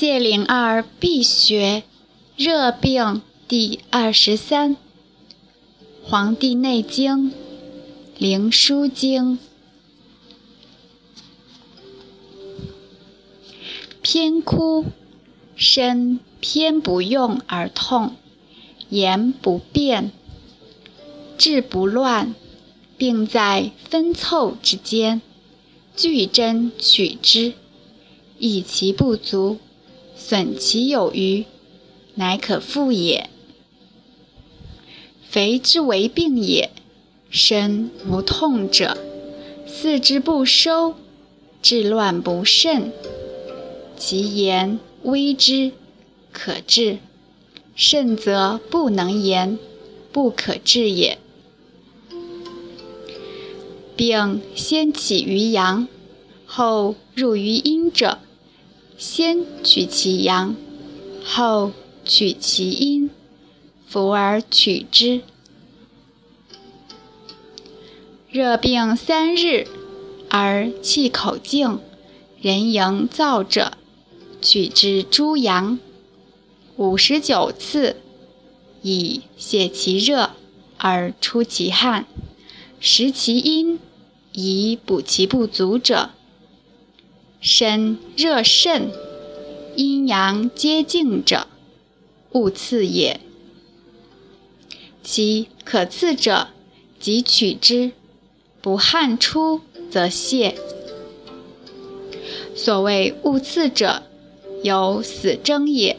谢灵儿必学热病第二十三，《黄帝内经·灵枢经》偏枯，身偏不用而痛，言不变，志不乱，病在分凑之间，据针取之，以其不足。损其有余，乃可复也。肥之为病也，身无痛者，四肢不收，治乱不慎，其言微之，可治；甚则不能言，不可治也。病先起于阳，后入于阴者。先取其阳，后取其阴，服而取之。热病三日而气口静，人营燥者，取之诸阳，五十九次，以泄其热而出其汗，食其阴，以补其不足者。身热甚，阴阳皆静者，勿刺也。其可刺者，即取之，不汗出则泄。所谓勿刺者，有死争也。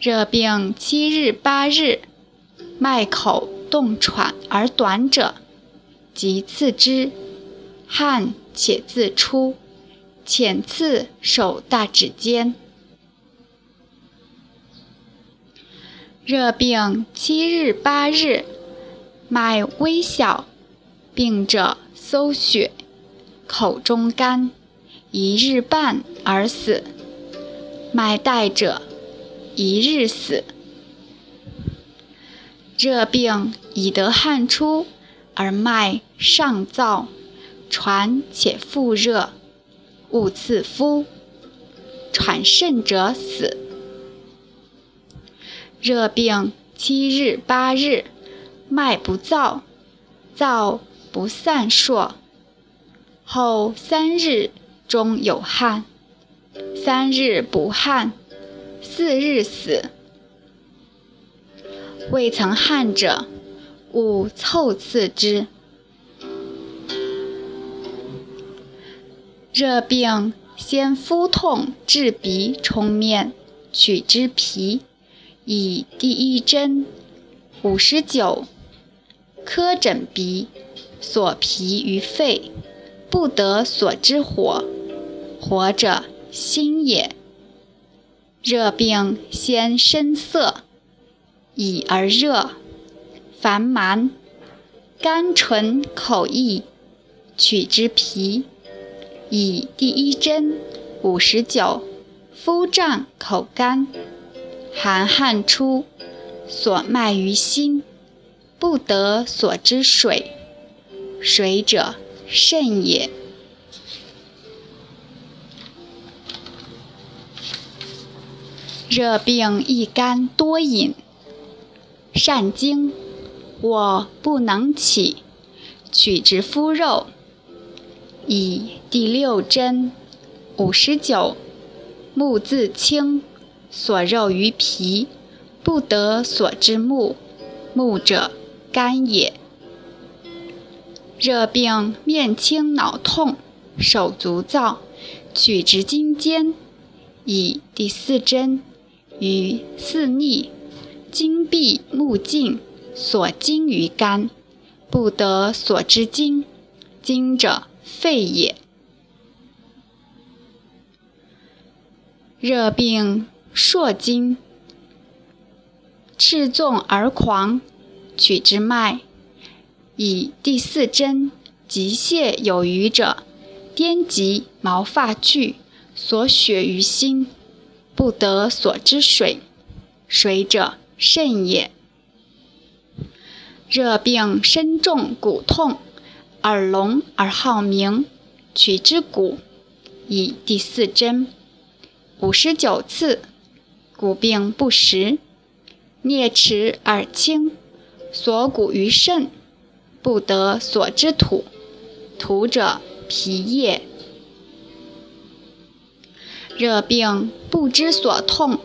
热病七日八日，脉口动喘而短者，即刺之。汗且自出，浅刺手大指间。热病七日八日，脉微小，病者搜血，口中干，一日半而死；脉带者，一日死。热病已得汗出，而脉上燥。喘且复热，勿刺夫。喘甚者死。热病七日八日，脉不燥，燥不散烁，后三日中有汗，三日不汗，四日死。未曾汗者，勿凑刺之。热病先敷痛治鼻充面，取之皮，以第一针五十九，苛诊鼻，所皮于肺，不得所之火，火者心也。热病先深色，以而热，烦蛮，甘醇口溢，取之皮。以第一针五十九，敷胀口干，寒汗出，所脉于心，不得所之水，水者肾也。热病易干多饮，善惊，我不能起，取之肤肉。以第六针五十九，目自清，所肉于皮，不得所之目，目者肝也。热病面青脑痛，手足燥，取之筋间，以第四针于四逆，筋闭目尽，所经于肝，不得所之经，经者。肺也。热病朔经，赤纵而狂，取之脉，以第四针急泻有余者，颠及毛发聚，所血于心，不得所之水，水者肾也。热病身重骨痛。耳聋而好鸣，取之骨，以第四针。五十九次，骨病不实，啮齿而轻，锁骨于肾，不得所之土，土者脾液。热病不知所痛，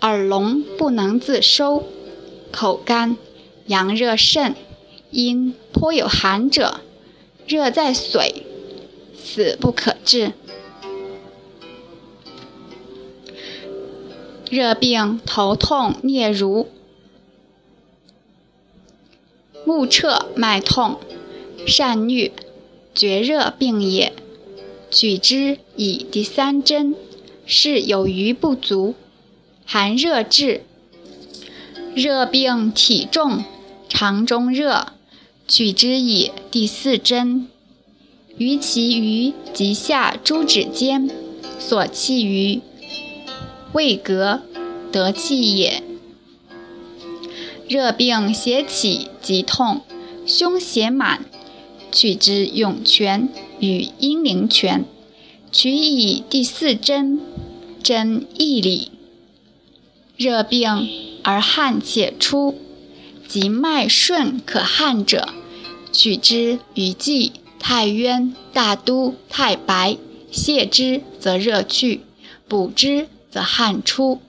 耳聋不能自收，口干，阳热甚，阴颇有寒者，热在髓，死不可治。热病头痛嗫如，目彻脉痛，善欲，绝热病也。举之以第三针。是有余不足，寒热治，热病体重，肠中热，取之以第四针，于其余及下诸指间，所气于未隔，得气也。热病邪起即痛，胸胁满，取之涌泉与阴陵泉，取以第四针。针一里，热病而汗且出，即脉顺可汗者，取之于蓟、太渊、大都、太白，泻之则热去，补之则汗出。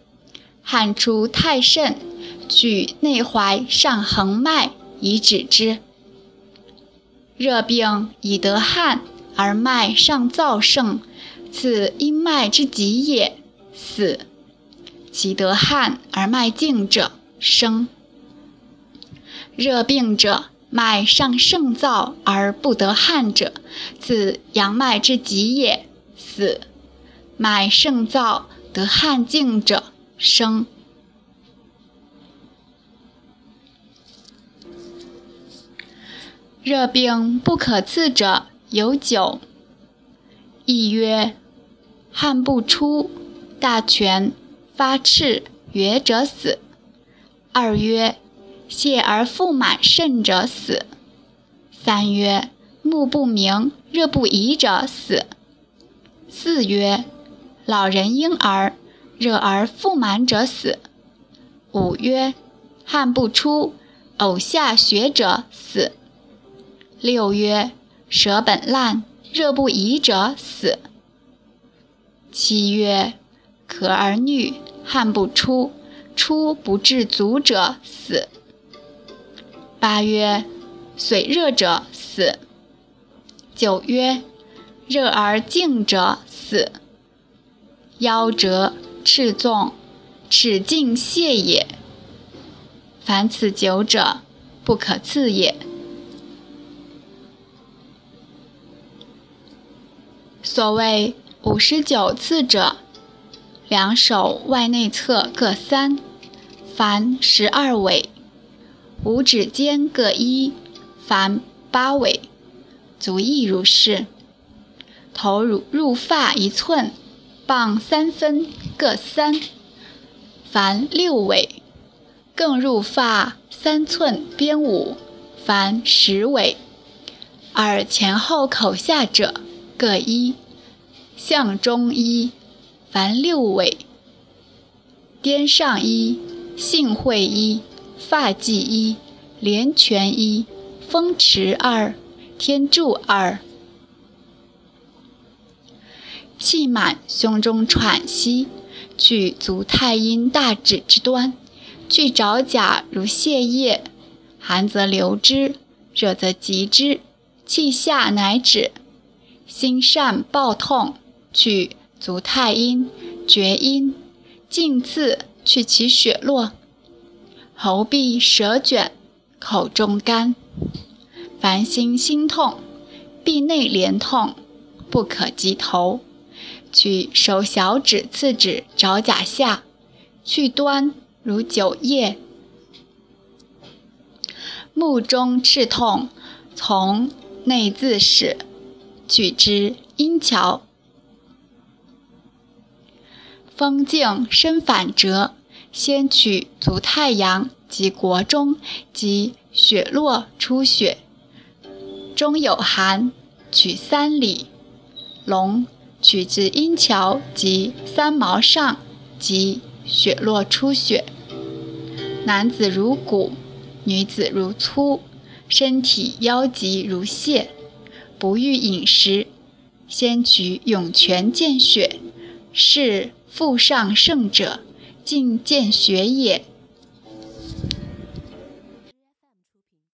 汗出太甚，取内踝上横脉以止之。热病以得汗而脉上燥盛，此阴脉之极也。死，其得汗而脉静者生。热病者，脉上盛燥而不得汗者，此阳脉之极也。死，脉盛燥得汗静者生。热病不可刺者有九。一曰，汗不出。大泉发赤约者死。二曰泻而腹满肾者死。三曰目不明热不移者死。四曰老人婴儿热而腹满者死。五曰汗不出呕下血者死。六曰舌本烂热不移者死。七曰。咳而衄，汗不出，出不至足者死。八曰，水热者死。九曰，热而静者死。夭折、赤纵、齿尽泻也。凡此九者，不可刺也。所谓五十九次者。两手外内侧各三，凡十二尾；五指间各一，凡八尾。足亦如是。头入入发一寸，傍三分各三，凡六尾；更入发三寸边五，凡十尾。耳前后口下者各一，项中一。凡六尾，颠上一，性会一，发髻一，连泉一，风池二，天柱二。气满胸中喘息，去足太阴大指之端，去爪甲如泻液，寒则流之，热则急之，气下乃止。心善暴痛，去。足太阴、厥阴，近刺去其血络；喉痹、舌卷、口中干。烦心心痛，臂内连痛，不可及头，取手小指、次指、爪甲下，去端如酒液。目中赤痛，从内自始，取之阴桥。风静身反折，先取足太阳及国中及血络出血，中有寒，取三里。龙取自阴桥及三毛上，即血络出血。男子如骨，女子如粗，身体腰疾如蟹，不欲饮食，先取涌泉见血，是腹上盛者，进见学也。